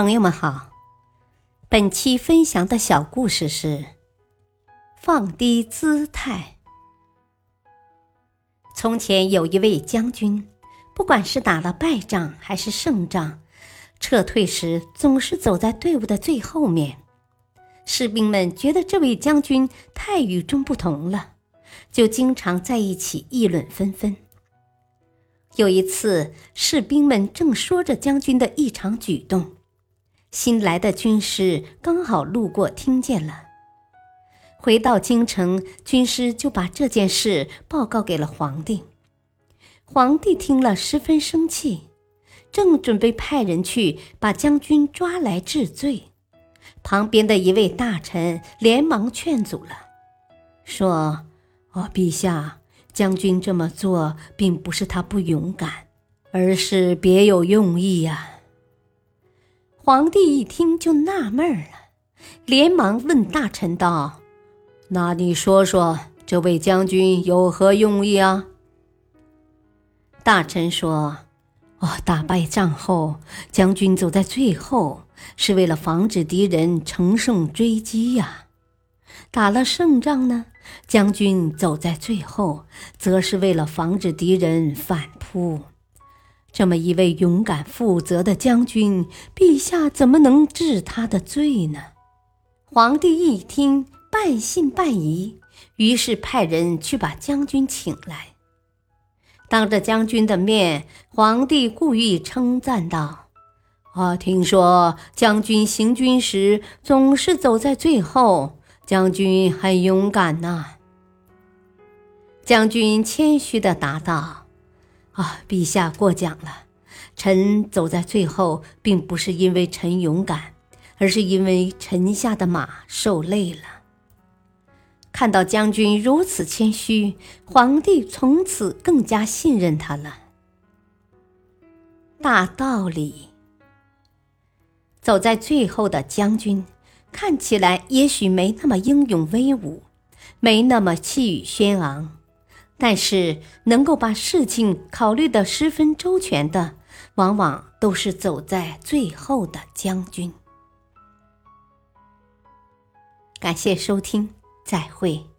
朋友们好，本期分享的小故事是：放低姿态。从前有一位将军，不管是打了败仗还是胜仗，撤退时总是走在队伍的最后面。士兵们觉得这位将军太与众不同了，就经常在一起议论纷纷。有一次，士兵们正说着将军的异常举动。新来的军师刚好路过，听见了。回到京城，军师就把这件事报告给了皇帝。皇帝听了十分生气，正准备派人去把将军抓来治罪，旁边的一位大臣连忙劝阻了，说：“哦，陛下，将军这么做并不是他不勇敢，而是别有用意呀。”皇帝一听就纳闷了，连忙问大臣道：“那你说说，这位将军有何用意啊？”大臣说：“哦，打败仗后，将军走在最后，是为了防止敌人乘胜追击呀；打了胜仗呢，将军走在最后，则是为了防止敌人反扑。”这么一位勇敢负责的将军，陛下怎么能治他的罪呢？皇帝一听，半信半疑，于是派人去把将军请来。当着将军的面，皇帝故意称赞道：“啊，听说将军行军时总是走在最后，将军很勇敢呐。”将军谦虚地答道。啊，陛下过奖了。臣走在最后，并不是因为臣勇敢，而是因为臣下的马受累了。看到将军如此谦虚，皇帝从此更加信任他了。大道理，走在最后的将军，看起来也许没那么英勇威武，没那么气宇轩昂。但是，能够把事情考虑的十分周全的，往往都是走在最后的将军。感谢收听，再会。